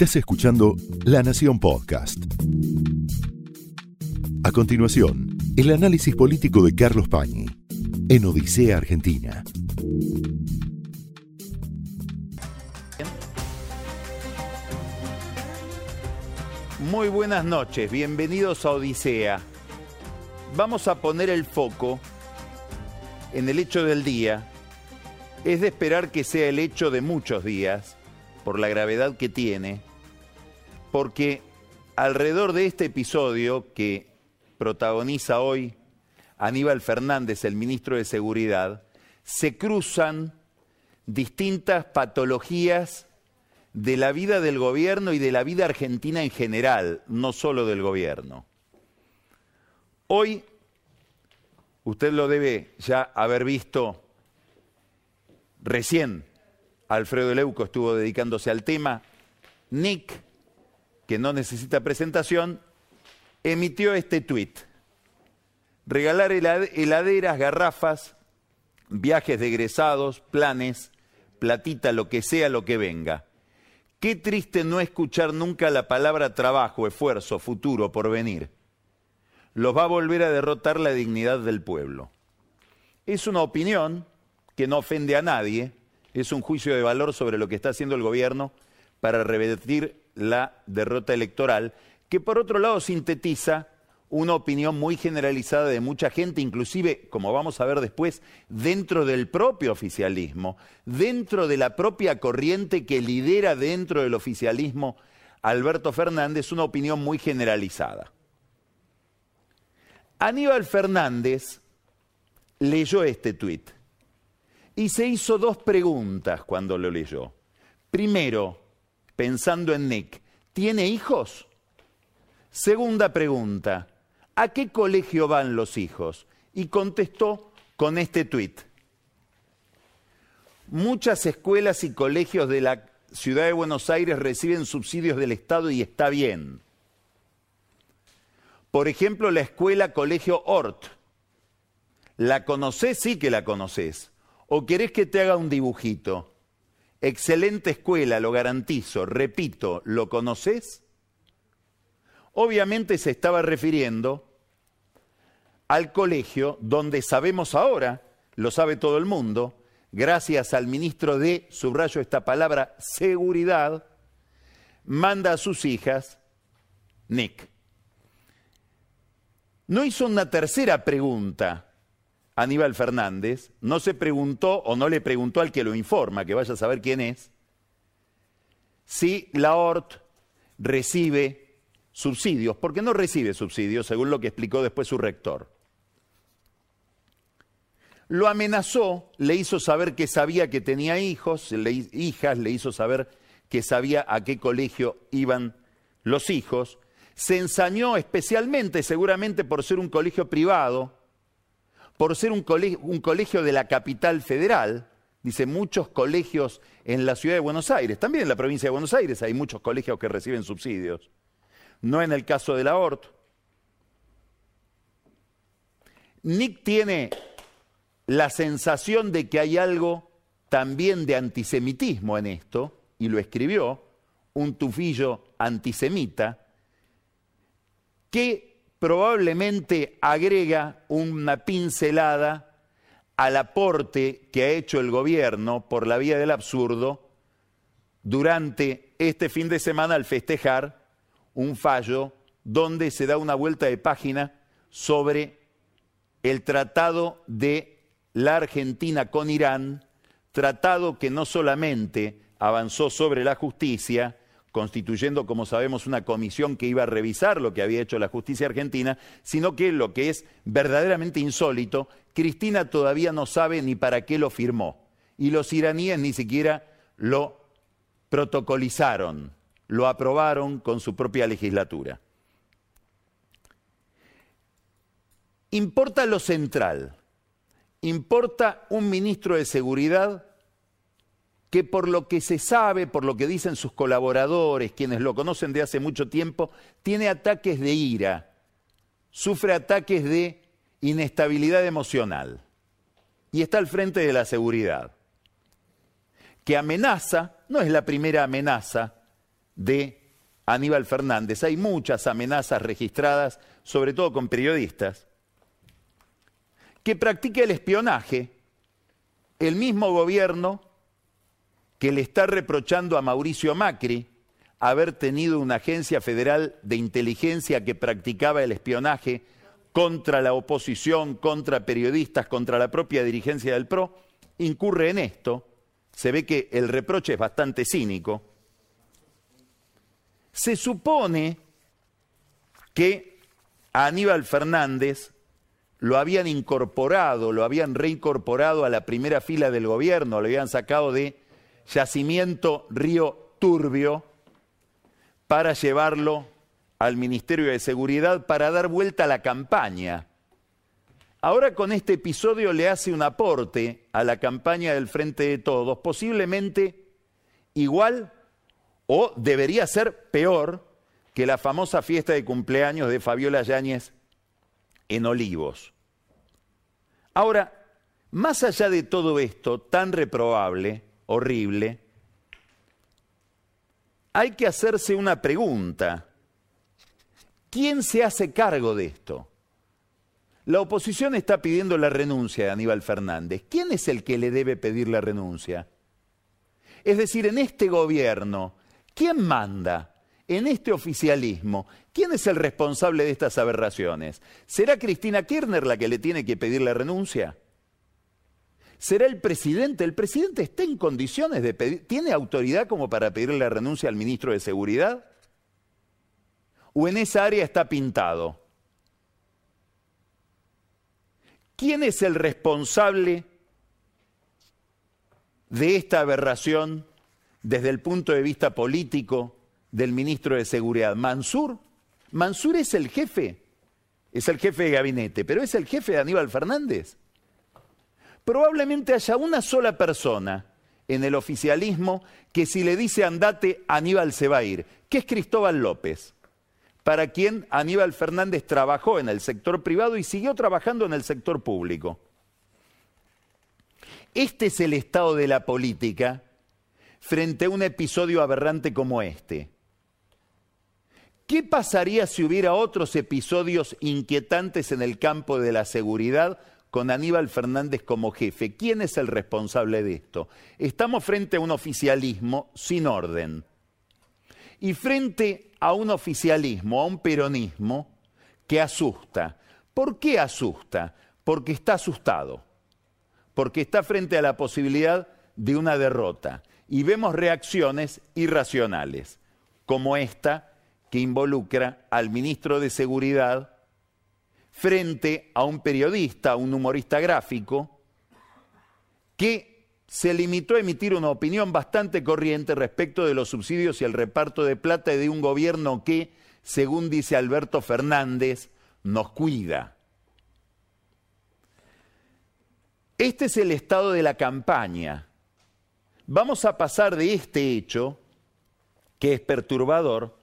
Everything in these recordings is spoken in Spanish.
Estás escuchando La Nación Podcast. A continuación, el análisis político de Carlos Pañi en Odisea Argentina. Muy buenas noches, bienvenidos a Odisea. Vamos a poner el foco en el hecho del día. Es de esperar que sea el hecho de muchos días, por la gravedad que tiene, porque alrededor de este episodio que protagoniza hoy Aníbal Fernández, el ministro de Seguridad, se cruzan distintas patologías de la vida del gobierno y de la vida argentina en general, no solo del gobierno. Hoy, usted lo debe ya haber visto recién, Alfredo Leuco estuvo dedicándose al tema, Nick, que no necesita presentación, emitió este tuit. Regalar heladeras, garrafas, viajes de egresados, planes, platita, lo que sea, lo que venga. Qué triste no escuchar nunca la palabra trabajo, esfuerzo, futuro, porvenir. Los va a volver a derrotar la dignidad del pueblo. Es una opinión que no ofende a nadie, es un juicio de valor sobre lo que está haciendo el gobierno para revertir la derrota electoral, que por otro lado sintetiza una opinión muy generalizada de mucha gente, inclusive, como vamos a ver después, dentro del propio oficialismo, dentro de la propia corriente que lidera dentro del oficialismo Alberto Fernández, una opinión muy generalizada. Aníbal Fernández leyó este tuit y se hizo dos preguntas cuando lo leyó. Primero, pensando en Nick, ¿tiene hijos? Segunda pregunta, ¿a qué colegio van los hijos? Y contestó con este tuit. Muchas escuelas y colegios de la ciudad de Buenos Aires reciben subsidios del Estado y está bien. Por ejemplo, la escuela Colegio Ort. ¿La conoces? Sí que la conoces. ¿O querés que te haga un dibujito? Excelente escuela, lo garantizo. Repito, ¿lo conoces? Obviamente se estaba refiriendo al colegio donde sabemos ahora, lo sabe todo el mundo, gracias al ministro de, subrayo esta palabra, seguridad, manda a sus hijas, Nick. No hizo una tercera pregunta Aníbal Fernández, no se preguntó o no le preguntó al que lo informa, que vaya a saber quién es, si la ORT recibe subsidios, porque no recibe subsidios, según lo que explicó después su rector. Lo amenazó, le hizo saber que sabía que tenía hijos, hijas, le hizo saber que sabía a qué colegio iban los hijos. Se ensañó especialmente, seguramente por ser un colegio privado, por ser un colegio, de la capital federal. Dice, muchos colegios en la ciudad de Buenos Aires, también en la provincia de Buenos Aires hay muchos colegios que reciben subsidios. No en el caso del aborto. Nick tiene la sensación de que hay algo también de antisemitismo en esto, y lo escribió, un tufillo antisemita, que probablemente agrega una pincelada al aporte que ha hecho el gobierno por la vía del absurdo durante este fin de semana al festejar un fallo donde se da una vuelta de página sobre el tratado de la Argentina con Irán, tratado que no solamente avanzó sobre la justicia, constituyendo, como sabemos, una comisión que iba a revisar lo que había hecho la justicia argentina, sino que lo que es verdaderamente insólito, Cristina todavía no sabe ni para qué lo firmó. Y los iraníes ni siquiera lo protocolizaron, lo aprobaron con su propia legislatura. Importa lo central importa un ministro de Seguridad que por lo que se sabe, por lo que dicen sus colaboradores, quienes lo conocen de hace mucho tiempo, tiene ataques de ira, sufre ataques de inestabilidad emocional y está al frente de la seguridad. Que amenaza, no es la primera amenaza, de Aníbal Fernández. Hay muchas amenazas registradas, sobre todo con periodistas, que practica el espionaje, el mismo gobierno que le está reprochando a Mauricio Macri haber tenido una agencia federal de inteligencia que practicaba el espionaje contra la oposición, contra periodistas, contra la propia dirigencia del PRO, incurre en esto. Se ve que el reproche es bastante cínico. Se supone que a Aníbal Fernández lo habían incorporado, lo habían reincorporado a la primera fila del gobierno, lo habían sacado de yacimiento Río Turbio para llevarlo al Ministerio de Seguridad para dar vuelta a la campaña. Ahora con este episodio le hace un aporte a la campaña del Frente de Todos, posiblemente igual o debería ser peor que la famosa fiesta de cumpleaños de Fabiola Yáñez en Olivos. Ahora, más allá de todo esto tan reprobable, horrible, hay que hacerse una pregunta. ¿Quién se hace cargo de esto? La oposición está pidiendo la renuncia de Aníbal Fernández. ¿Quién es el que le debe pedir la renuncia? Es decir, en este gobierno, ¿quién manda? En este oficialismo, ¿quién es el responsable de estas aberraciones? ¿Será Cristina Kirchner la que le tiene que pedir la renuncia? ¿Será el presidente? ¿El presidente está en condiciones de pedir, tiene autoridad como para pedirle la renuncia al ministro de Seguridad? ¿O en esa área está pintado? ¿Quién es el responsable de esta aberración desde el punto de vista político del ministro de Seguridad? ¿Mansur? Mansur es el jefe, es el jefe de gabinete, pero es el jefe de Aníbal Fernández probablemente haya una sola persona en el oficialismo que si le dice andate, Aníbal se va a ir, que es Cristóbal López, para quien Aníbal Fernández trabajó en el sector privado y siguió trabajando en el sector público. Este es el estado de la política frente a un episodio aberrante como este. ¿Qué pasaría si hubiera otros episodios inquietantes en el campo de la seguridad con Aníbal Fernández como jefe. ¿Quién es el responsable de esto? Estamos frente a un oficialismo sin orden. Y frente a un oficialismo, a un peronismo que asusta. ¿Por qué asusta? Porque está asustado. Porque está frente a la posibilidad de una derrota. Y vemos reacciones irracionales, como esta que involucra al ministro de Seguridad, frente a un periodista, un humorista gráfico, que se limitó a emitir una opinión bastante corriente respecto de los subsidios y el reparto de plata de un gobierno que, según dice Alberto Fernández, nos cuida. Este es el estado de la campaña. Vamos a pasar de este hecho, que es perturbador,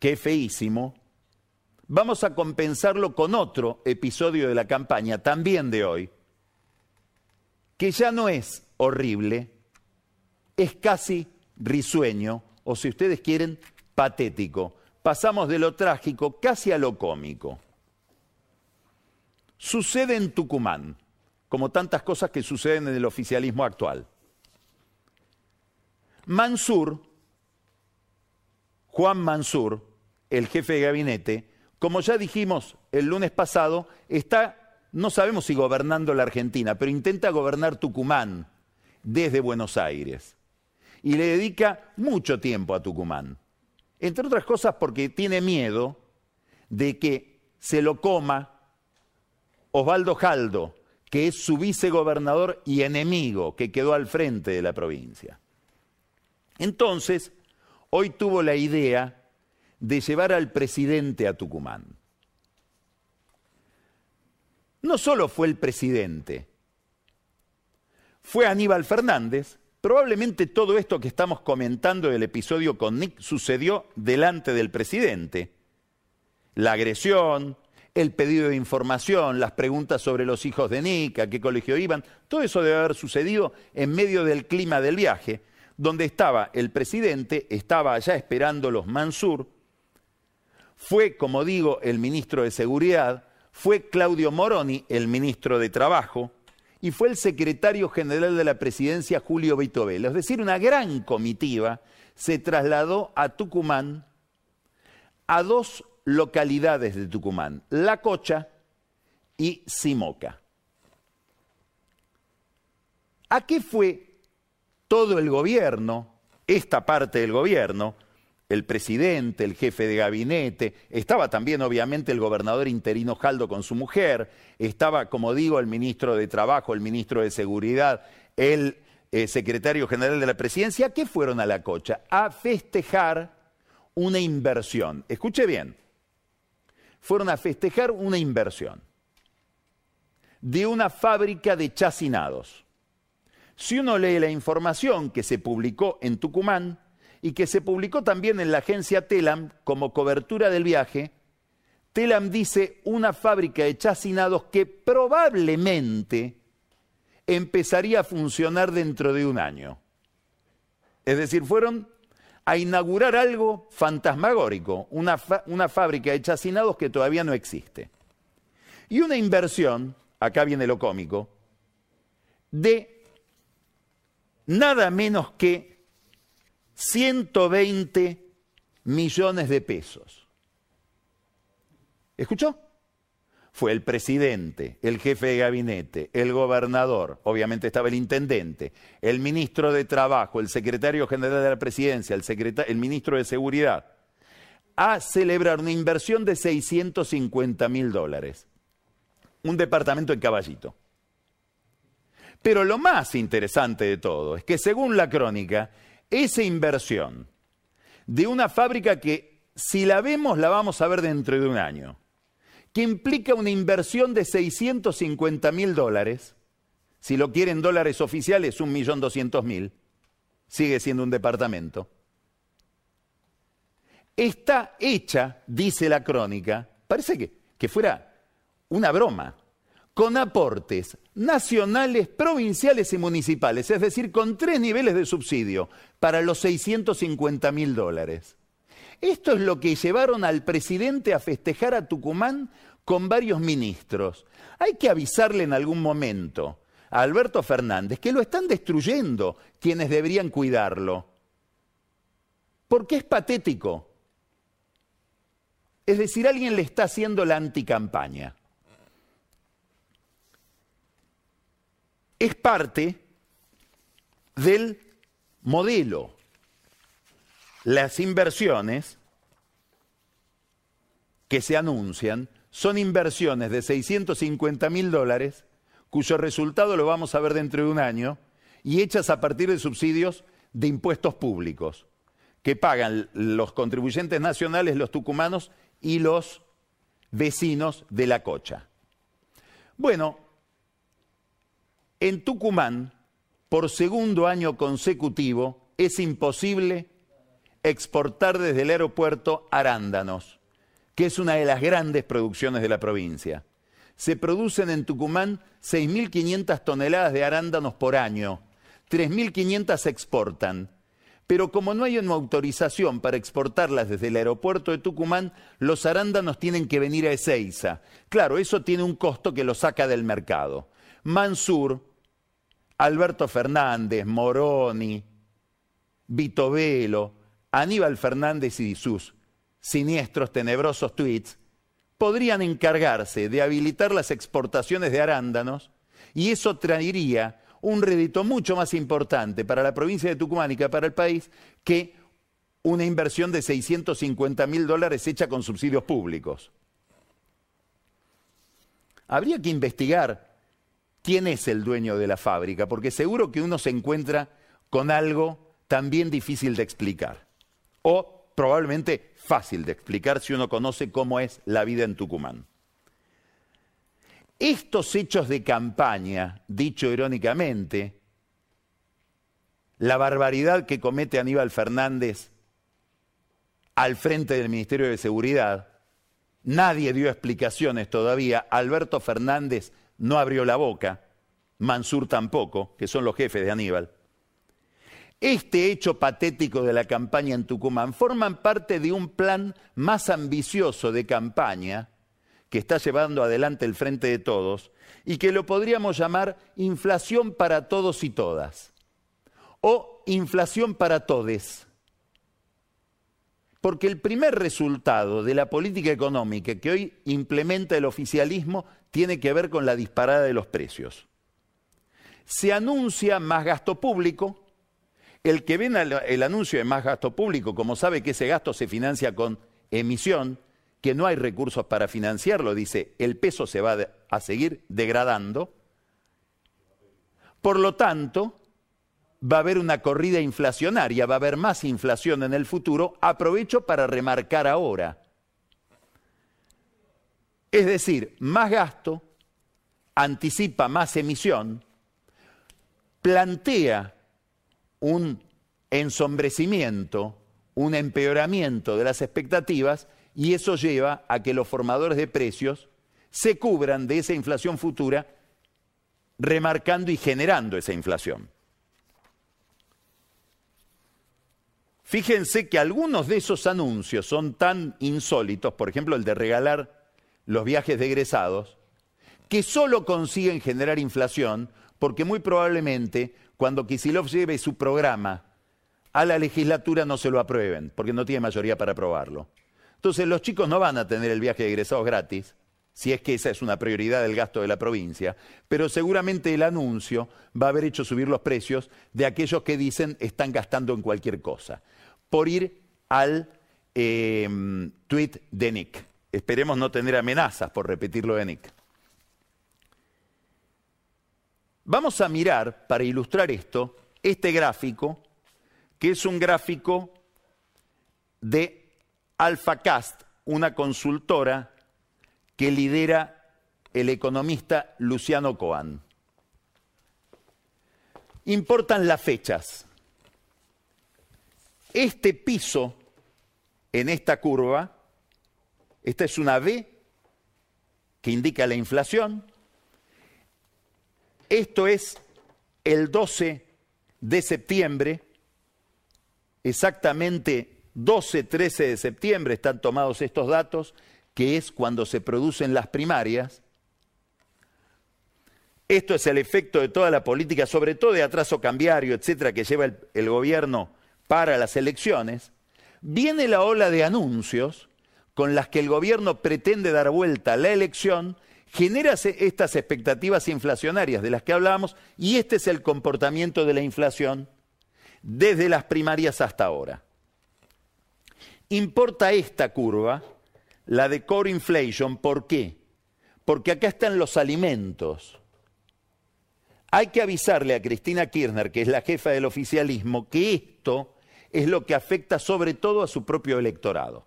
que es feísimo, vamos a compensarlo con otro episodio de la campaña, también de hoy, que ya no es horrible, es casi risueño, o si ustedes quieren, patético. Pasamos de lo trágico casi a lo cómico. Sucede en Tucumán, como tantas cosas que suceden en el oficialismo actual. Mansur, Juan Mansur, el jefe de gabinete, como ya dijimos el lunes pasado, está, no sabemos si gobernando la Argentina, pero intenta gobernar Tucumán desde Buenos Aires. Y le dedica mucho tiempo a Tucumán. Entre otras cosas porque tiene miedo de que se lo coma Osvaldo Jaldo, que es su vicegobernador y enemigo que quedó al frente de la provincia. Entonces, hoy tuvo la idea de llevar al presidente a Tucumán. No solo fue el presidente, fue Aníbal Fernández. Probablemente todo esto que estamos comentando del episodio con Nick sucedió delante del presidente. La agresión, el pedido de información, las preguntas sobre los hijos de Nick, a qué colegio iban, todo eso debe haber sucedido en medio del clima del viaje, donde estaba el presidente, estaba allá esperando los Mansur, fue, como digo, el ministro de Seguridad, fue Claudio Moroni, el ministro de Trabajo, y fue el secretario general de la presidencia, Julio Vitovelo. Es decir, una gran comitiva se trasladó a Tucumán, a dos localidades de Tucumán, La Cocha y Simoca. ¿A qué fue todo el gobierno, esta parte del gobierno, el presidente, el jefe de gabinete, estaba también obviamente el gobernador interino Jaldo con su mujer, estaba, como digo, el ministro de Trabajo, el ministro de Seguridad, el eh, secretario general de la presidencia, ¿qué fueron a la cocha? A festejar una inversión. Escuche bien, fueron a festejar una inversión de una fábrica de chacinados. Si uno lee la información que se publicó en Tucumán, y que se publicó también en la agencia Telam como cobertura del viaje, Telam dice una fábrica de chacinados que probablemente empezaría a funcionar dentro de un año. Es decir, fueron a inaugurar algo fantasmagórico, una, fábrica de chacinados que todavía no existe. Y una inversión, acá viene lo cómico, de nada menos que 120 millones de pesos. ¿Escuchó? Fue el presidente, el jefe de gabinete, el gobernador, obviamente estaba el intendente, el ministro de Trabajo, el secretario general de la presidencia, el, ministro de Seguridad, a celebrar una inversión de 650 mil dólares. Un departamento en caballito. Pero lo más interesante de todo es que según la crónica, esa inversión de una fábrica que si la vemos la vamos a ver dentro de un año, que implica una inversión de 650 mil dólares, si lo quieren dólares oficiales, un millón doscientos mil, sigue siendo un departamento. Está hecha, dice la crónica, parece que, que fuera una broma, con aportes nacionales, provinciales y municipales, es decir, con tres niveles de subsidio para los 650 mil dólares. Esto es lo que llevaron al presidente a festejar a Tucumán con varios ministros. Hay que avisarle en algún momento a Alberto Fernández que lo están destruyendo quienes deberían cuidarlo. Porque es patético. Es decir, alguien le está haciendo la anticampaña. Es parte del modelo. Las inversiones que se anuncian son inversiones de 650 mil dólares, cuyo resultado lo vamos a ver dentro de un año, y hechas a partir de subsidios de impuestos públicos, que pagan los contribuyentes nacionales, los tucumanos y los vecinos de la cocha. Bueno, en Tucumán, por segundo año consecutivo, es imposible exportar desde el aeropuerto arándanos, que es una de las grandes producciones de la provincia. Se producen en Tucumán 6.500 toneladas de arándanos por año, 3.500 se exportan. Pero como no hay una autorización para exportarlas desde el aeropuerto de Tucumán, los arándanos tienen que venir a Ezeiza. Claro, eso tiene un costo que lo saca del mercado. Mansur, Alberto Fernández, Moroni, Vito Velo, Aníbal Fernández y sus siniestros, tenebrosos tweets, podrían encargarse de habilitar las exportaciones de arándanos y eso traería un rédito mucho más importante para la provincia de Tucumán y para el país que una inversión de 650 mil dólares hecha con subsidios públicos. Habría que investigar quién es el dueño de la fábrica, porque seguro que uno se encuentra con algo también difícil de explicar, o probablemente fácil de explicar si uno conoce cómo es la vida en Tucumán. Estos hechos de campaña, dicho irónicamente, la barbaridad que comete Aníbal Fernández al frente del Ministerio de Seguridad, nadie dio explicaciones todavía, Alberto Fernández no abrió la boca, Mansur tampoco, que son los jefes de Aníbal. este hecho patético de la campaña en Tucumán forman parte de un plan más ambicioso de campaña que está llevando adelante el Frente de Todos y que lo podríamos llamar inflación para todos y todas o inflación para todes. Porque el primer resultado de la política económica que hoy implementa el oficialismo tiene que ver con la disparada de los precios. Se anuncia más gasto público, el que ve el anuncio de más gasto público, como sabe que ese gasto se financia con emisión, que no hay recursos para financiarlo, dice, el peso se va a seguir degradando. Por lo tanto, va a haber una corrida inflacionaria, va a haber más inflación en el futuro, aprovecho para remarcar ahora. Es decir, más gasto, anticipa más emisión, plantea un ensombrecimiento, un empeoramiento de las expectativas y eso lleva a que los formadores de precios se cubran de esa inflación futura, remarcando y generando esa inflación. Fíjense que algunos de esos anuncios son tan insólitos, por ejemplo el de regalar los viajes de egresados, que solo consiguen generar inflación porque muy probablemente cuando Kisilov lleve su programa a la legislatura no se lo aprueben, porque no tiene mayoría para aprobarlo. Entonces los chicos no van a tener el viaje de egresados gratis, si es que esa es una prioridad del gasto de la provincia, pero seguramente el anuncio va a haber hecho subir los precios de aquellos que dicen están gastando en cualquier cosa, por ir al eh, tweet de Nick. Esperemos no tener amenazas por repetirlo de Nick. Vamos a mirar, para ilustrar esto, este gráfico, que es un gráfico de AlphaCast, una consultora que lidera el economista Luciano Coan. Importan las fechas. Este piso en esta curva, esta es una V que indica la inflación, esto es el 12 de septiembre, exactamente 12-13 de septiembre están tomados estos datos, que es cuando se producen las primarias. Esto es el efecto de toda la política, sobre todo de atraso cambiario, etcétera, que lleva el, el gobierno para las elecciones. Viene la ola de anuncios con las que el gobierno pretende dar vuelta a la elección genera estas expectativas inflacionarias de las que hablábamos y este es el comportamiento de la inflación desde las primarias hasta ahora. Importa esta curva, la de core inflation, ¿por qué? Porque acá están los alimentos. Hay que avisarle a Cristina Kirchner, que es la jefa del oficialismo, que esto es lo que afecta sobre todo a su propio electorado.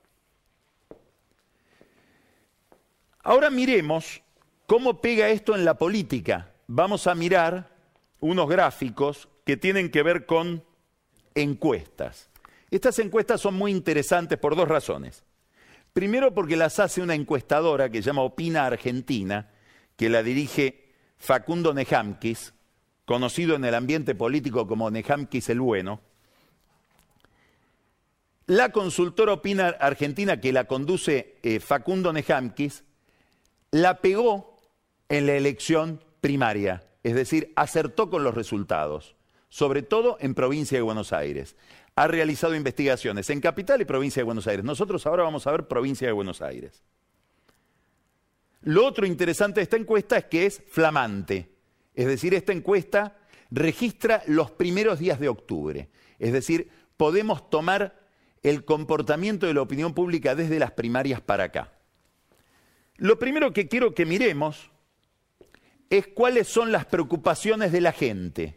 Ahora miremos ¿Cómo pega esto en la política? Vamos a mirar unos gráficos que tienen que ver con encuestas. Estas encuestas son muy interesantes por dos razones. Primero porque las hace una encuestadora que se llama Opina Argentina, que la dirige Facundo Nejamquis, conocido en el ambiente político como Nejamquis el Bueno. La consultora Opina Argentina que la conduce eh, Facundo Nejamquis la pegó en la elección primaria, es decir, acertó con los resultados, sobre todo en provincia de Buenos Aires. Ha realizado investigaciones en capital y provincia de Buenos Aires. Nosotros ahora vamos a ver provincia de Buenos Aires. Lo otro interesante de esta encuesta es que es flamante, es decir, esta encuesta registra los primeros días de octubre, es decir, podemos tomar el comportamiento de la opinión pública desde las primarias para acá. Lo primero que quiero que miremos es cuáles son las preocupaciones de la gente.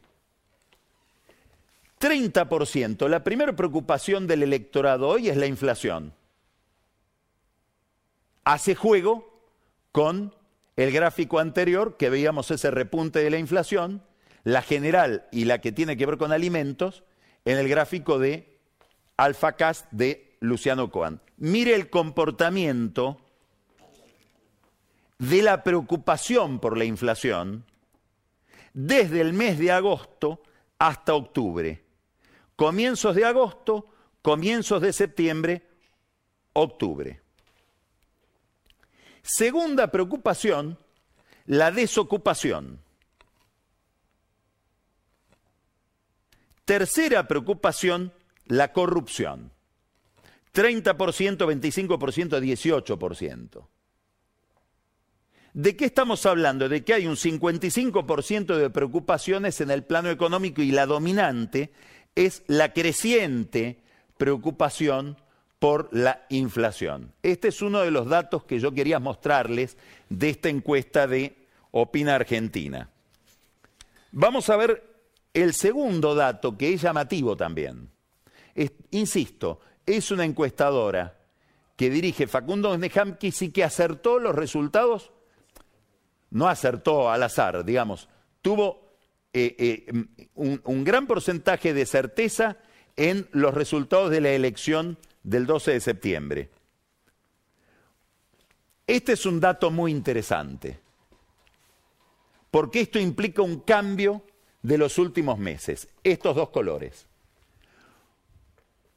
30%, la primera preocupación del electorado hoy es la inflación. Hace juego con el gráfico anterior que veíamos ese repunte de la inflación, la general y la que tiene que ver con alimentos, en el gráfico de AlphaCast de Luciano Coan. Mire el comportamiento de la preocupación por la inflación desde el mes de agosto hasta octubre. comienzos de agosto, comienzos de septiembre, octubre. Segunda preocupación, la desocupación. Tercera preocupación, la corrupción. 30%, 25%, 18%. ¿De qué estamos hablando? De que hay un 55% de preocupaciones en el plano económico y la dominante es la creciente preocupación por la inflación. Este es uno de los datos que yo quería mostrarles de esta encuesta de Opina Argentina. Vamos a ver el segundo dato que es llamativo también. Insisto, es una encuestadora que dirige Facundo Nehamkis sí que acertó los resultados, no acertó al azar, digamos, tuvo eh, eh, un gran porcentaje de certeza en los resultados de la elección del 12 de septiembre. Este es un dato muy interesante, porque esto implica un cambio de los últimos meses, estos dos colores.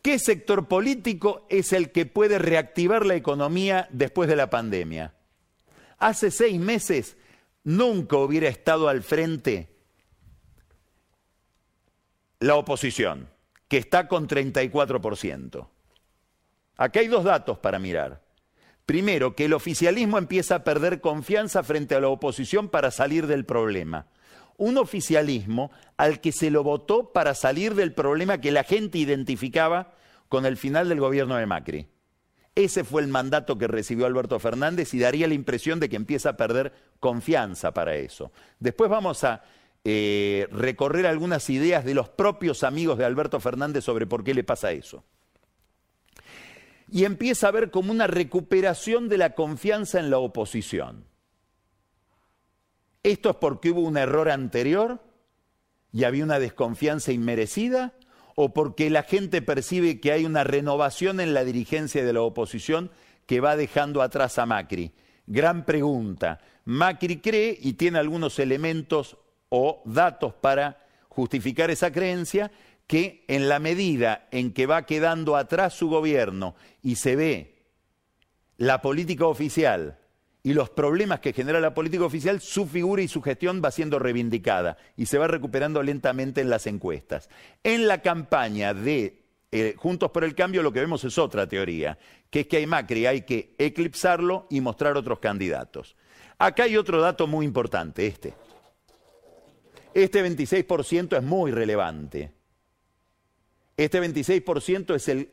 ¿Qué sector político es el que puede reactivar la economía después de la pandemia? Hace seis meses nunca hubiera estado al frente la oposición, que está con 34%. Acá hay dos datos para mirar. Primero, que el oficialismo empieza a perder confianza frente a la oposición para salir del problema. Un oficialismo al que se lo votó para salir del problema que la gente identificaba con el final del gobierno de Macri. Ese fue el mandato que recibió Alberto Fernández y daría la impresión de que empieza a perder confianza para eso. Después vamos a eh, recorrer algunas ideas de los propios amigos de Alberto Fernández sobre por qué le pasa eso y empieza a ver como una recuperación de la confianza en la oposición. ¿Esto es porque hubo un error anterior y había una desconfianza inmerecida? ¿O porque la gente percibe que hay una renovación en la dirigencia de la oposición que va dejando atrás a Macri? Gran pregunta. Macri cree y tiene algunos elementos o datos para justificar esa creencia que en la medida en que va quedando atrás su gobierno y se ve la política oficial y los problemas que genera la política oficial, su figura y su gestión va siendo reivindicada y se va recuperando lentamente en las encuestas. En la campaña de eh, Juntos por el Cambio lo que vemos es otra teoría, que es que hay Macri, hay que eclipsarlo y mostrar otros candidatos. Acá hay otro dato muy importante, este. Este 26% es muy relevante. Este 26% es el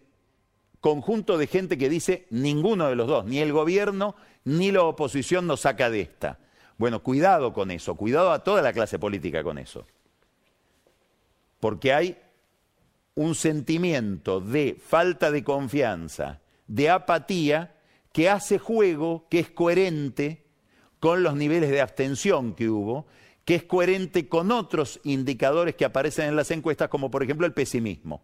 conjunto de gente que dice ninguno de los dos, ni el gobierno ni la oposición nos saca de esta. Bueno, cuidado con eso, cuidado a toda la clase política con eso. Porque hay un sentimiento de falta de confianza, de apatía, que hace juego, que es coherente con los niveles de abstención que hubo, que es coherente con otros indicadores que aparecen en las encuestas, como por ejemplo el pesimismo.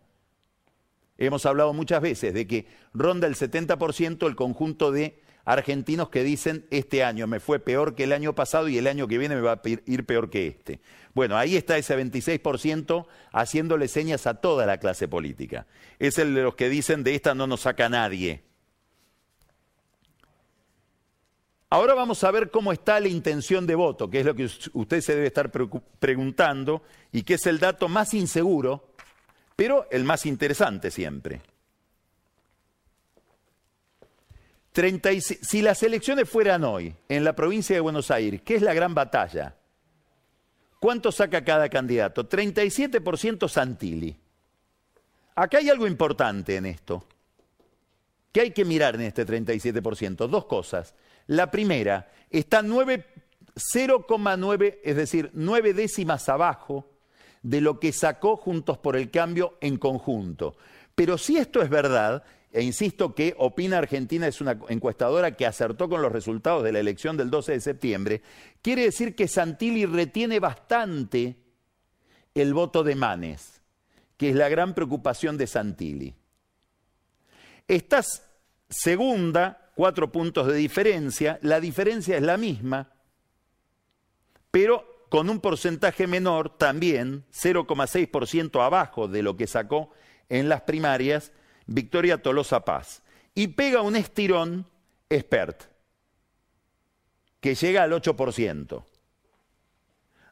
Hemos hablado muchas veces de que ronda el 70% el conjunto de argentinos que dicen este año me fue peor que el año pasado y el año que viene me va a ir peor que este. Bueno, ahí está ese 26% haciéndole señas a toda la clase política. Es el de los que dicen de esta no nos saca nadie. Ahora vamos a ver cómo está la intención de voto, que es lo que usted se debe estar preguntando y que es el dato más inseguro pero el más interesante siempre. Si las elecciones fueran hoy en la provincia de Buenos Aires, ¿qué es la gran batalla? ¿Cuánto saca cada candidato? 37% Santilli. Acá hay algo importante en esto. ¿Qué hay que mirar en este 37%? Dos cosas. La primera, está 0,9, es decir, 9 décimas abajo de lo que sacó Juntos por el Cambio en conjunto. Pero si esto es verdad, e insisto que Opina Argentina es una encuestadora que acertó con los resultados de la elección del 12 de septiembre, quiere decir que Santilli retiene bastante el voto de Manes, que es la gran preocupación de Santilli. Estás segunda, cuatro puntos de diferencia, la diferencia es la misma, pero con un porcentaje menor también, 0,6% abajo de lo que sacó en las primarias, Victoria Tolosa Paz. Y pega un estirón expert, que llega al 8%.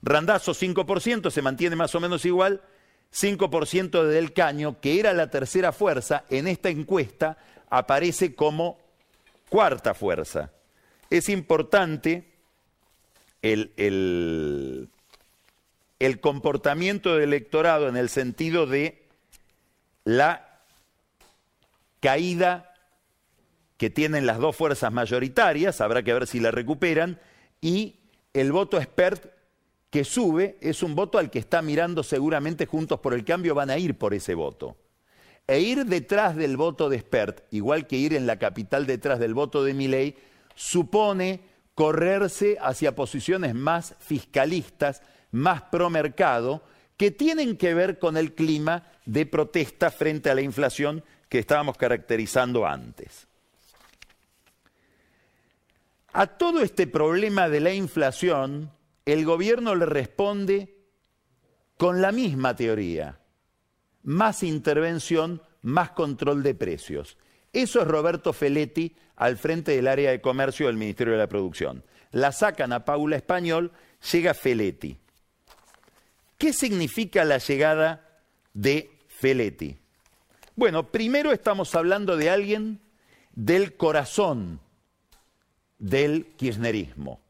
Randazo 5%, se mantiene más o menos igual, 5% de Del Caño, que era la tercera fuerza, en esta encuesta aparece como cuarta fuerza. Es importante el, el, el comportamiento del electorado en el sentido de la caída que tienen las dos fuerzas mayoritarias, habrá que ver si la recuperan, y el voto expert que sube es un voto al que está mirando seguramente Juntos por el Cambio, van a ir por ese voto. E ir detrás del voto de expert, igual que ir en la capital detrás del voto de Miley, supone correrse hacia posiciones más fiscalistas, más pro mercado, que tienen que ver con el clima de protesta frente a la inflación que estábamos caracterizando antes. A todo este problema de la inflación, el gobierno le responde con la misma teoría. Más intervención, más control de precios. Eso es Roberto Feletti al frente del área de comercio del Ministerio de la Producción. La sacan a Paula Español, llega Feletti. ¿Qué significa la llegada de Feletti? Bueno, primero estamos hablando de alguien del corazón del kirchnerismo.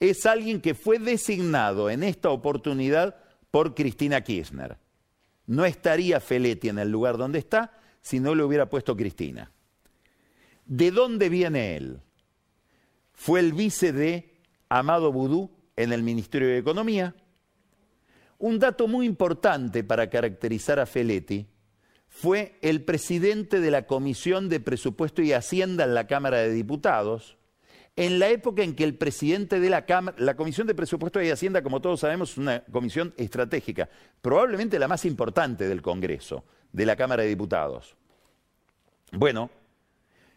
Es alguien que fue designado en esta oportunidad por Cristina Kirchner. No estaría Feletti en el lugar donde está si no le hubiera puesto Cristina. ¿De dónde viene él? Fue el vice de Amado Boudou en el Ministerio de Economía. Un dato muy importante para caracterizar a Feletti fue el presidente de la Comisión de Presupuesto y Hacienda en la Cámara de Diputados, en la época en que el presidente de la Cámara, la Comisión de Presupuesto y Hacienda, como todos sabemos, es una comisión estratégica, probablemente la más importante del Congreso, de la Cámara de Diputados. Bueno,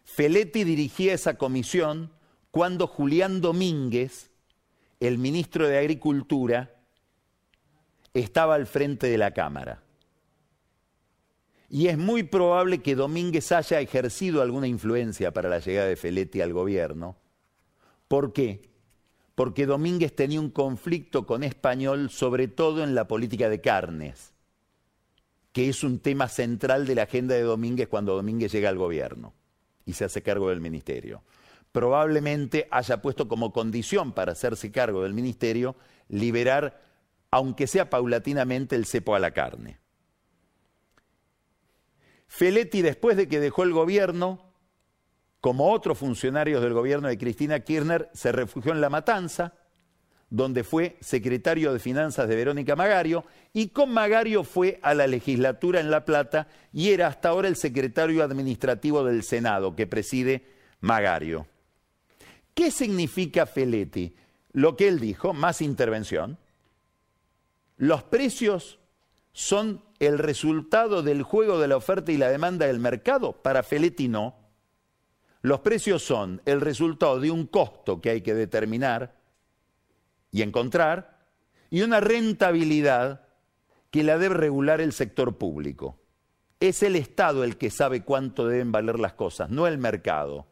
Feletti dirigía esa comisión cuando Julián Domínguez, el ministro de Agricultura, estaba al frente de la Cámara. Y es muy probable que Domínguez haya ejercido alguna influencia para la llegada de Feletti al gobierno, ¿Por qué? Porque Domínguez tenía un conflicto con Español, sobre todo en la política de carnes, que es un tema central de la agenda de Domínguez cuando Domínguez llega al gobierno y se hace cargo del ministerio. Probablemente haya puesto como condición para hacerse cargo del ministerio liberar, aunque sea paulatinamente, el cepo a la carne. Feletti, después de que dejó el gobierno, como otros funcionarios del gobierno de Cristina Kirchner, se refugió en La Matanza, donde fue secretario de Finanzas de Verónica Magario, y con Magario fue a la legislatura en La Plata y era hasta ahora el secretario administrativo del Senado que preside Magario. ¿Qué significa Feletti? Lo que él dijo, más intervención. Los precios son el resultado del juego de la oferta y la demanda del mercado. Para Feletti no. Los precios son el resultado de un costo que hay que determinar y encontrar y una rentabilidad que la debe regular el sector público. Es el Estado el que sabe cuánto deben valer las cosas, no el mercado.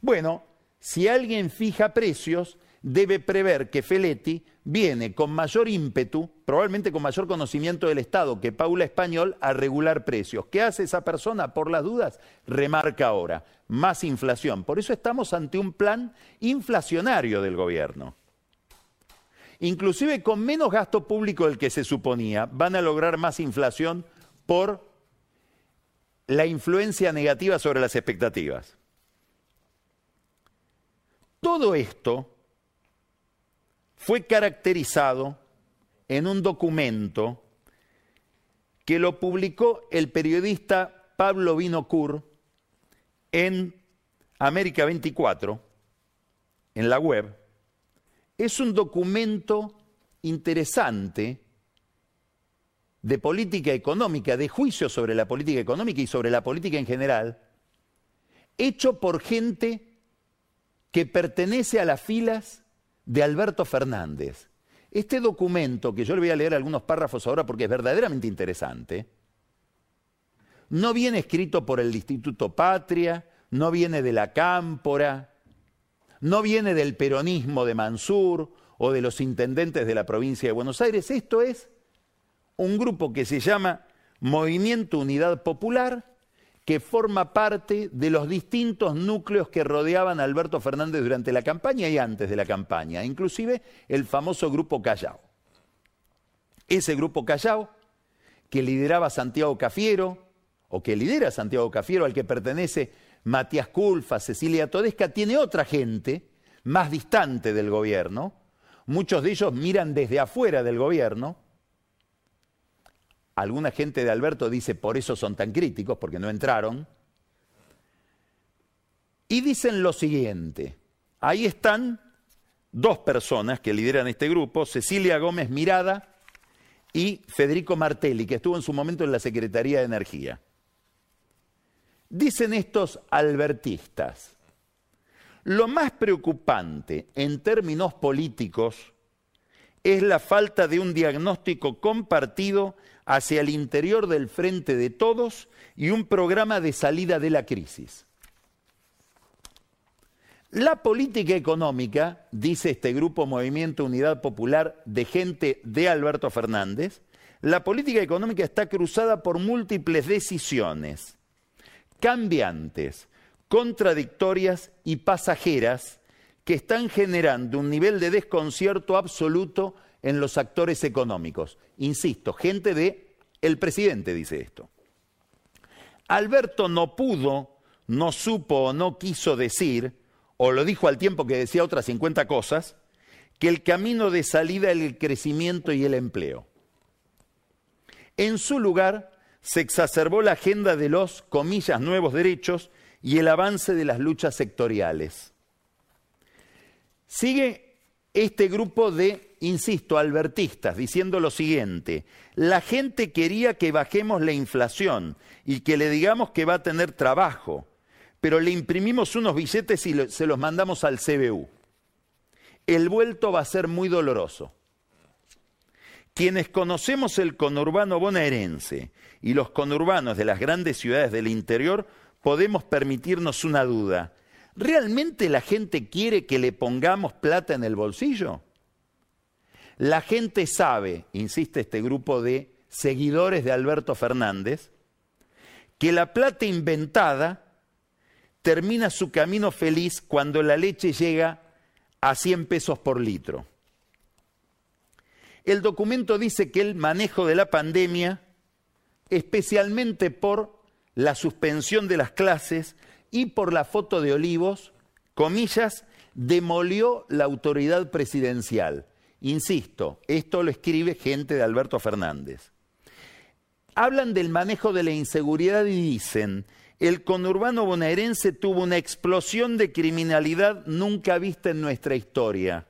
Bueno, si alguien fija precios, debe prever que Feletti viene con mayor ímpetu, probablemente con mayor conocimiento del Estado que Paula Español, a regular precios. ¿Qué hace esa persona? Por las dudas, remarca ahora, más inflación. Por eso estamos ante un plan inflacionario del gobierno. Inclusive con menos gasto público del que se suponía, van a lograr más inflación por la influencia negativa sobre las expectativas. Todo esto fue caracterizado en un documento que lo publicó el periodista Pablo Vinocur en América 24, en la web. Es un documento interesante de política económica, de juicio sobre la política económica y sobre la política en general, hecho por gente que pertenece a las filas de Alberto Fernández. Este documento, que yo le voy a leer algunos párrafos ahora porque es verdaderamente interesante, no viene escrito por el Instituto Patria, no viene de la Cámpora, no viene del peronismo de Mansur o de los intendentes de la provincia de Buenos Aires. Esto es un grupo que se llama Movimiento Unidad Popular, que forma parte de los distintos núcleos que rodeaban a Alberto Fernández durante la campaña y antes de la campaña, inclusive el famoso Grupo Callao. Ese Grupo Callao, que lideraba Santiago Cafiero, o que lidera Santiago Cafiero, al que pertenece Matías Culfa, Cecilia Todesca, tiene otra gente más distante del gobierno. Muchos de ellos miran desde afuera del gobierno, Alguna gente de Alberto dice, por eso son tan críticos, porque no entraron. Y dicen lo siguiente, ahí están dos personas que lideran este grupo, Cecilia Gómez Mirada y Federico Martelli, que estuvo en su momento en la Secretaría de Energía. Dicen estos albertistas, lo más preocupante en términos políticos es la falta de un diagnóstico compartido hacia el interior del frente de todos y un programa de salida de la crisis. La política económica, dice este grupo Movimiento Unidad Popular de gente de Alberto Fernández, la política económica está cruzada por múltiples decisiones, cambiantes, contradictorias y pasajeras que están generando un nivel de desconcierto absoluto en los actores económicos. Insisto, gente de... El presidente dice esto. Alberto no pudo, no supo o no quiso decir, o lo dijo al tiempo que decía otras 50 cosas, que el camino de salida es el crecimiento y el empleo. En su lugar, se exacerbó la agenda de los, comillas, nuevos derechos y el avance de las luchas sectoriales. Sigue este grupo de, insisto, albertistas, diciendo lo siguiente, la gente quería que bajemos la inflación y que le digamos que va a tener trabajo, pero le imprimimos unos billetes y se los mandamos al CBU. El vuelto va a ser muy doloroso. Quienes conocemos el conurbano bonaerense y los conurbanos de las grandes ciudades del interior, podemos permitirnos una duda. ¿Realmente la gente quiere que le pongamos plata en el bolsillo? La gente sabe, insiste este grupo de seguidores de Alberto Fernández, que la plata inventada termina su camino feliz cuando la leche llega a 100 pesos por litro. El documento dice que el manejo de la pandemia, especialmente por la suspensión de las clases, y por la foto de Olivos, comillas, demolió la autoridad presidencial. Insisto, esto lo escribe gente de Alberto Fernández. Hablan del manejo de la inseguridad y dicen, el conurbano bonaerense tuvo una explosión de criminalidad nunca vista en nuestra historia.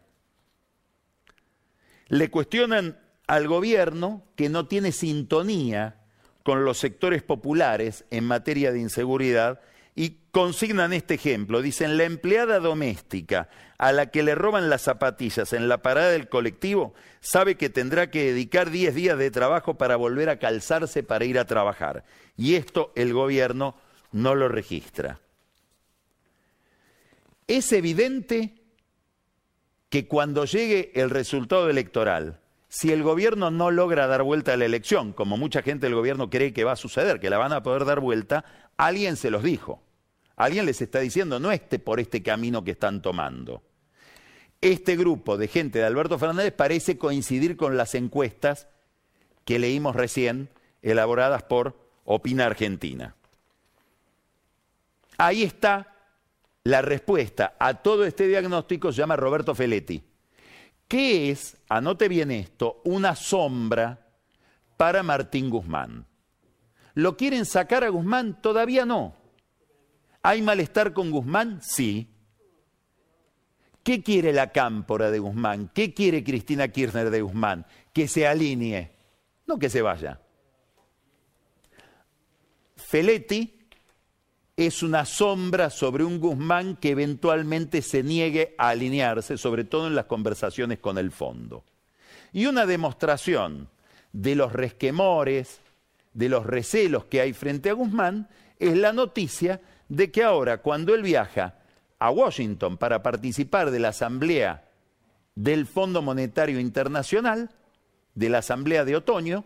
Le cuestionan al gobierno que no tiene sintonía con los sectores populares en materia de inseguridad y consignan este ejemplo. Dicen, la empleada doméstica a la que le roban las zapatillas en la parada del colectivo sabe que tendrá que dedicar 10 días de trabajo para volver a calzarse para ir a trabajar. Y esto el gobierno no lo registra. Es evidente que cuando llegue el resultado electoral, si el gobierno no logra dar vuelta a la elección, como mucha gente del gobierno cree que va a suceder, que la van a poder dar vuelta, alguien se los dijo. Alguien les está diciendo, no esté por este camino que están tomando. Este grupo de gente de Alberto Fernández parece coincidir con las encuestas que leímos recién, elaboradas por Opina Argentina. Ahí está la respuesta a todo este diagnóstico, se llama Roberto Feletti. ¿Qué es, anote bien esto, una sombra para Martín Guzmán? ¿Lo quieren sacar a Guzmán? Todavía no. ¿Hay malestar con Guzmán? Sí. ¿Qué quiere la cámpora de Guzmán? ¿Qué quiere Cristina Kirchner de Guzmán? Que se alinee, no que se vaya. Feletti es una sombra sobre un Guzmán que eventualmente se niegue a alinearse, sobre todo en las conversaciones con el fondo. Y una demostración de los resquemores, de los recelos que hay frente a Guzmán, es la noticia de que ahora cuando él viaja a Washington para participar de la asamblea del Fondo Monetario Internacional, de la asamblea de otoño,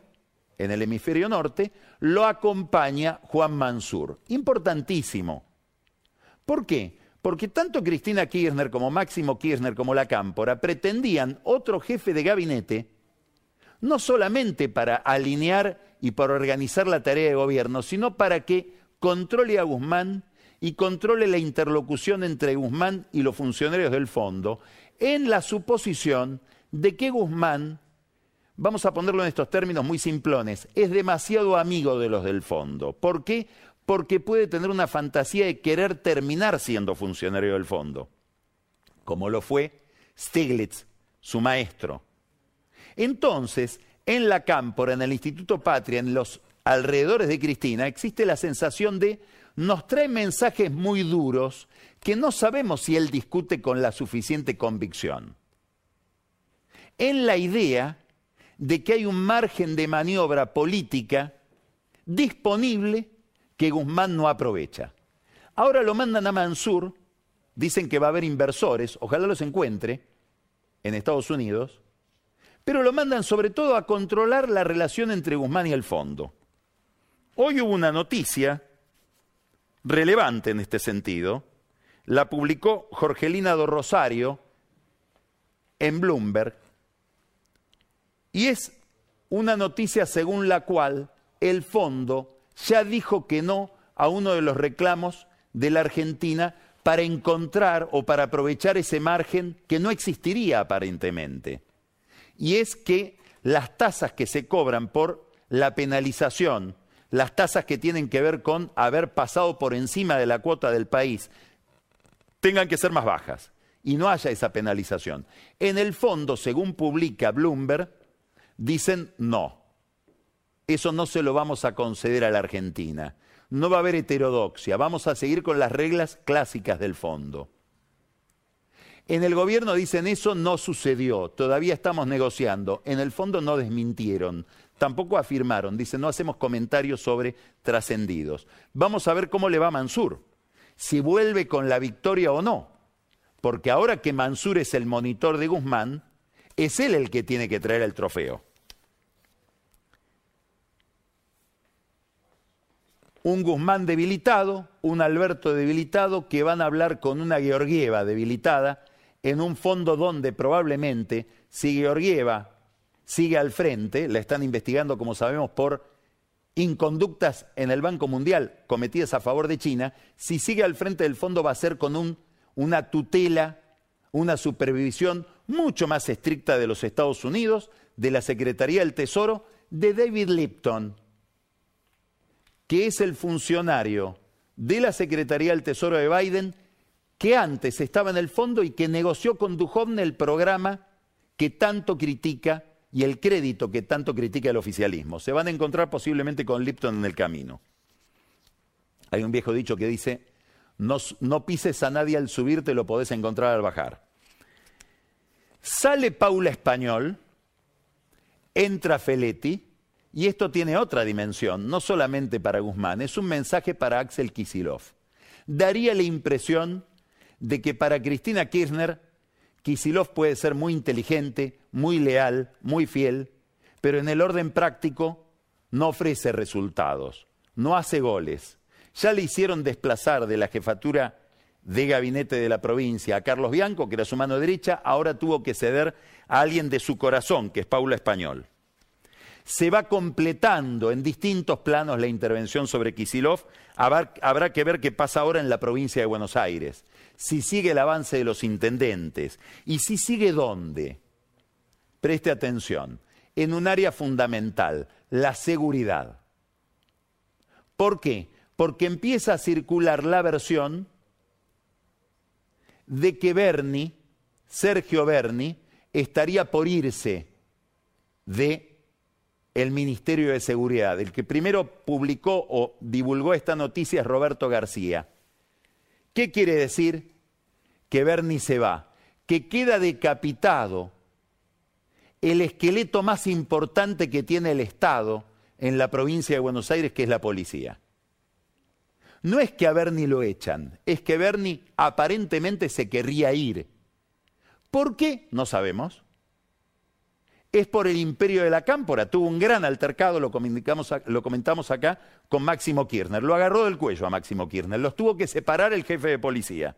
en el hemisferio norte, lo acompaña Juan Mansur. Importantísimo. ¿Por qué? Porque tanto Cristina Kirchner como Máximo Kirchner como la Cámpora pretendían otro jefe de gabinete, no solamente para alinear y para organizar la tarea de gobierno, sino para que controle a Guzmán y controle la interlocución entre Guzmán y los funcionarios del fondo, en la suposición de que Guzmán vamos a ponerlo en estos términos muy simplones, es demasiado amigo de los del fondo. ¿Por qué? Porque puede tener una fantasía de querer terminar siendo funcionario del fondo, como lo fue Stiglitz, su maestro. Entonces, en la Cámpora, en el Instituto Patria, en los alrededores de Cristina, existe la sensación de nos trae mensajes muy duros que no sabemos si él discute con la suficiente convicción. En la idea de que hay un margen de maniobra política disponible que Guzmán no aprovecha. Ahora lo mandan a Mansur, dicen que va a haber inversores, ojalá los encuentre en Estados Unidos, pero lo mandan sobre todo a controlar la relación entre Guzmán y el fondo. Hoy hubo una noticia relevante en este sentido, la publicó Jorgelina do Rosario en Bloomberg, y es una noticia según la cual el fondo ya dijo que no a uno de los reclamos de la Argentina para encontrar o para aprovechar ese margen que no existiría aparentemente. Y es que las tasas que se cobran por la penalización, las tasas que tienen que ver con haber pasado por encima de la cuota del país, tengan que ser más bajas y no haya esa penalización. En el fondo, según publica Bloomberg, dicen no. Eso no se lo vamos a conceder a la Argentina. No va a haber heterodoxia. Vamos a seguir con las reglas clásicas del fondo. En el gobierno dicen eso no sucedió, todavía estamos negociando. En el fondo no desmintieron, tampoco afirmaron, dicen no hacemos comentarios sobre trascendidos. Vamos a ver cómo le va Mansur, si vuelve con la victoria o no. Porque ahora que Mansur es el monitor de Guzmán, es él el que tiene que traer el trofeo. Un Guzmán debilitado, un Alberto debilitado, que van a hablar con una Georgieva debilitada, en un fondo donde probablemente, si Georgieva sigue al frente, la están investigando, como sabemos, por inconductas en el Banco Mundial cometidas a favor de China, si sigue al frente del fondo va a ser con un, una tutela, una supervisión mucho más estricta de los Estados Unidos, de la Secretaría del Tesoro, de David Lipton, que es el funcionario de la Secretaría del Tesoro de Biden, que antes estaba en el fondo y que negoció con Duhovne el programa que tanto critica y el crédito que tanto critica el oficialismo. Se van a encontrar posiblemente con Lipton en el camino. Hay un viejo dicho que dice, no, pises a nadie al subir, te lo podés encontrar al bajar. Sale Paula Español, entra Feletti, y esto tiene otra dimensión, no solamente para Guzmán, es un mensaje para Axel Kisilov. Daría la impresión de que para Cristina Kirchner, Kisilov puede ser muy inteligente, muy leal, muy fiel, pero en el orden práctico no ofrece resultados, no hace goles. Ya le hicieron desplazar de la jefatura de gabinete de la provincia a Carlos Bianco, que era su mano derecha, ahora tuvo que ceder a alguien de su corazón, que es Paula Español. Se va completando en distintos planos la intervención sobre Kisilov. Habrá, que ver qué pasa ahora en la provincia de Buenos Aires. Si sigue el avance de los intendentes y si sigue dónde. Preste atención. En un área fundamental, la seguridad. ¿Por qué? Porque empieza a circular la versión de que Berni, Sergio Berni, estaría por irse de el Ministerio de Seguridad. El que primero publicó o divulgó esta noticia es Roberto García. ¿Qué quiere decir? Que Berni se va, que queda decapitado el esqueleto más importante que tiene el Estado en la provincia de Buenos Aires, que es la policía. No es que a Bernie lo echan, es que Bernie aparentemente se querría ir. ¿Por qué? No sabemos. Es por el imperio de la cámpora. Tuvo un gran altercado, lo lo comentamos acá, con Máximo Kirchner. Lo agarró del cuello a Máximo Kirchner. Los tuvo que separar el jefe de policía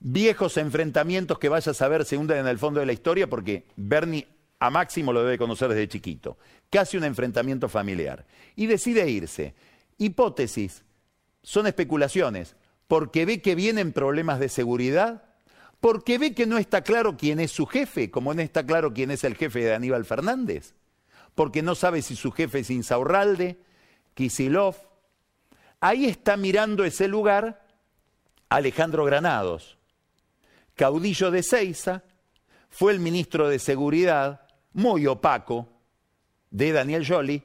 viejos enfrentamientos que vaya a saber se hunden en el fondo de la historia, porque Bernie a Máximo lo debe conocer desde chiquito. Casi un enfrentamiento familiar. Y decide irse. Hipótesis, son especulaciones, porque ve que vienen problemas de seguridad, porque ve que no está claro quién es su jefe, como no está claro quién es el jefe de Aníbal Fernández, porque no sabe si su jefe es Insaurralde, Kisilov. Ahí está mirando ese lugar Alejandro Granados caudillo de Ceiza, fue el ministro de Seguridad, muy opaco, de Daniel Joly,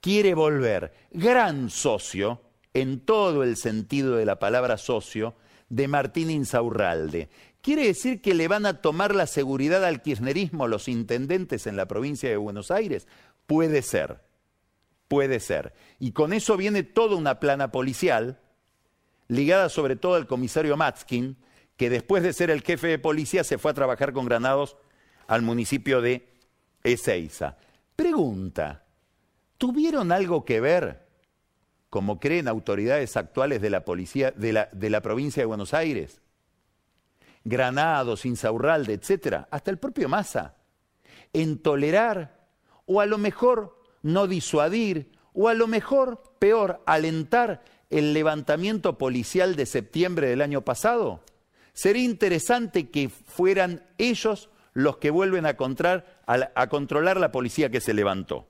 quiere volver gran socio, en todo el sentido de la palabra socio, de Martín Insaurralde. ¿Quiere decir que le van a tomar la seguridad al kirchnerismo los intendentes en la provincia de Buenos Aires? Puede ser, puede ser. Y con eso viene toda una plana policial, ligada sobre todo al comisario Matskin, que después de ser el jefe de policía se fue a trabajar con Granados al municipio de Ezeiza. Pregunta, ¿tuvieron algo que ver, como creen autoridades actuales de la policía de la, provincia de Buenos Aires? Granados, Insaurralde, etcétera, hasta el propio Massa, en tolerar o a lo mejor no disuadir o a lo mejor, peor, alentar el levantamiento policial de septiembre del año pasado? Sería interesante que fueran ellos los que vuelven a, controlar la policía que se levantó.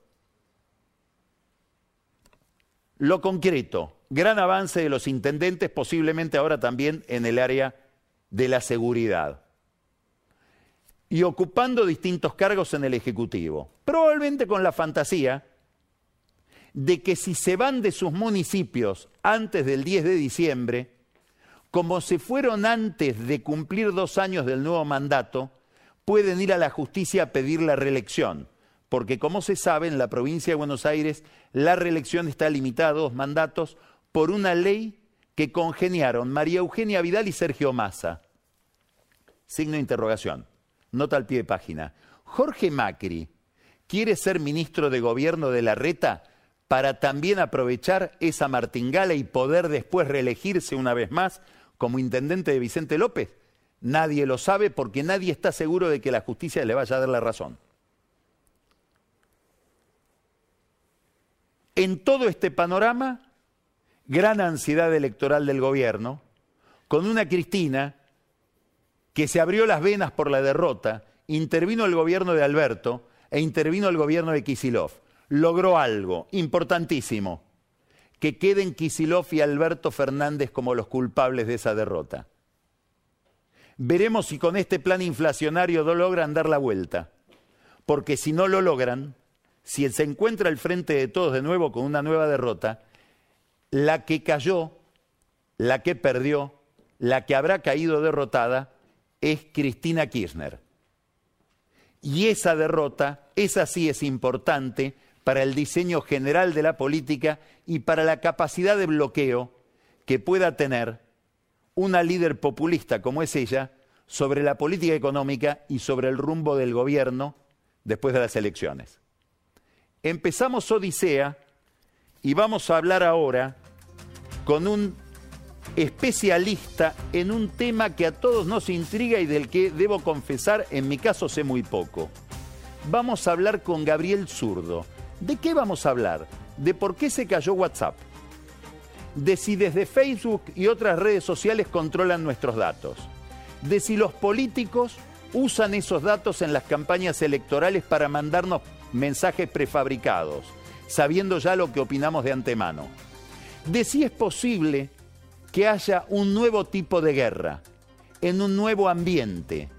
Lo concreto, gran avance de los intendentes, posiblemente ahora también en el área de la seguridad. Y ocupando distintos cargos en el Ejecutivo. Probablemente con la fantasía de que si se van de sus municipios antes del 10 de diciembre, como se fueron antes de cumplir dos años del nuevo mandato, pueden ir a la justicia a pedir la reelección, porque como se sabe, en la provincia de Buenos Aires la reelección está limitada a dos mandatos por una ley que congeniaron María Eugenia Vidal y Sergio Massa. Signo de interrogación. Nota al pie de página. Jorge Macri quiere ser ministro de gobierno de la reta para también aprovechar esa martingala y poder después reelegirse una vez más como intendente de Vicente López? Nadie lo sabe porque nadie está seguro de que la justicia le vaya a dar la razón. En todo este panorama, gran ansiedad electoral del gobierno, con una Cristina que se abrió las venas por la derrota, intervino el gobierno de Alberto e intervino el gobierno de Kisilov. Logró algo importantísimo, que queden Kisilov y Alberto Fernández como los culpables de esa derrota. Veremos si con este plan inflacionario no logran dar la vuelta, porque si no lo logran, si se encuentra al frente de todos de nuevo con una nueva derrota, la que cayó, la que perdió, la que habrá caído derrotada es Cristina Kirchner. Y esa derrota, esa sí es importante para el diseño general de la política y para la capacidad de bloqueo que pueda tener una líder populista como es ella sobre la política económica y sobre el rumbo del gobierno después de las elecciones. Empezamos Odisea y vamos a hablar ahora con un especialista en un tema que a todos nos intriga y del que debo confesar, en mi caso sé muy poco. Vamos a hablar con Gabriel Zurdo. ¿De qué vamos a hablar? De por qué se cayó WhatsApp. De si desde Facebook y otras redes sociales controlan nuestros datos. De si los políticos usan esos datos en las campañas electorales para mandarnos mensajes prefabricados, sabiendo ya lo que opinamos de antemano. De si es posible que haya un nuevo tipo de guerra, en un nuevo ambiente.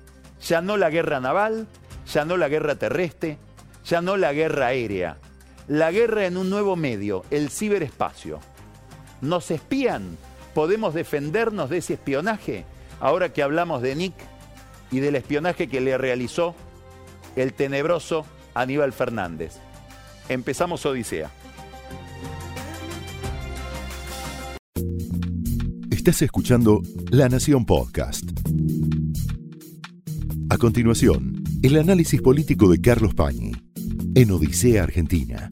Ya no la guerra naval, ya no la guerra terrestre, ya no la guerra aérea, la guerra en un nuevo medio, el ciberespacio. ¿Nos espían? ¿Podemos defendernos de ese espionaje? Ahora que hablamos de Nick y del espionaje que le realizó el tenebroso Aníbal Fernández. Empezamos Odisea. Estás escuchando La Nación Podcast. A continuación, el análisis político de Carlos Pañi en Odisea Argentina.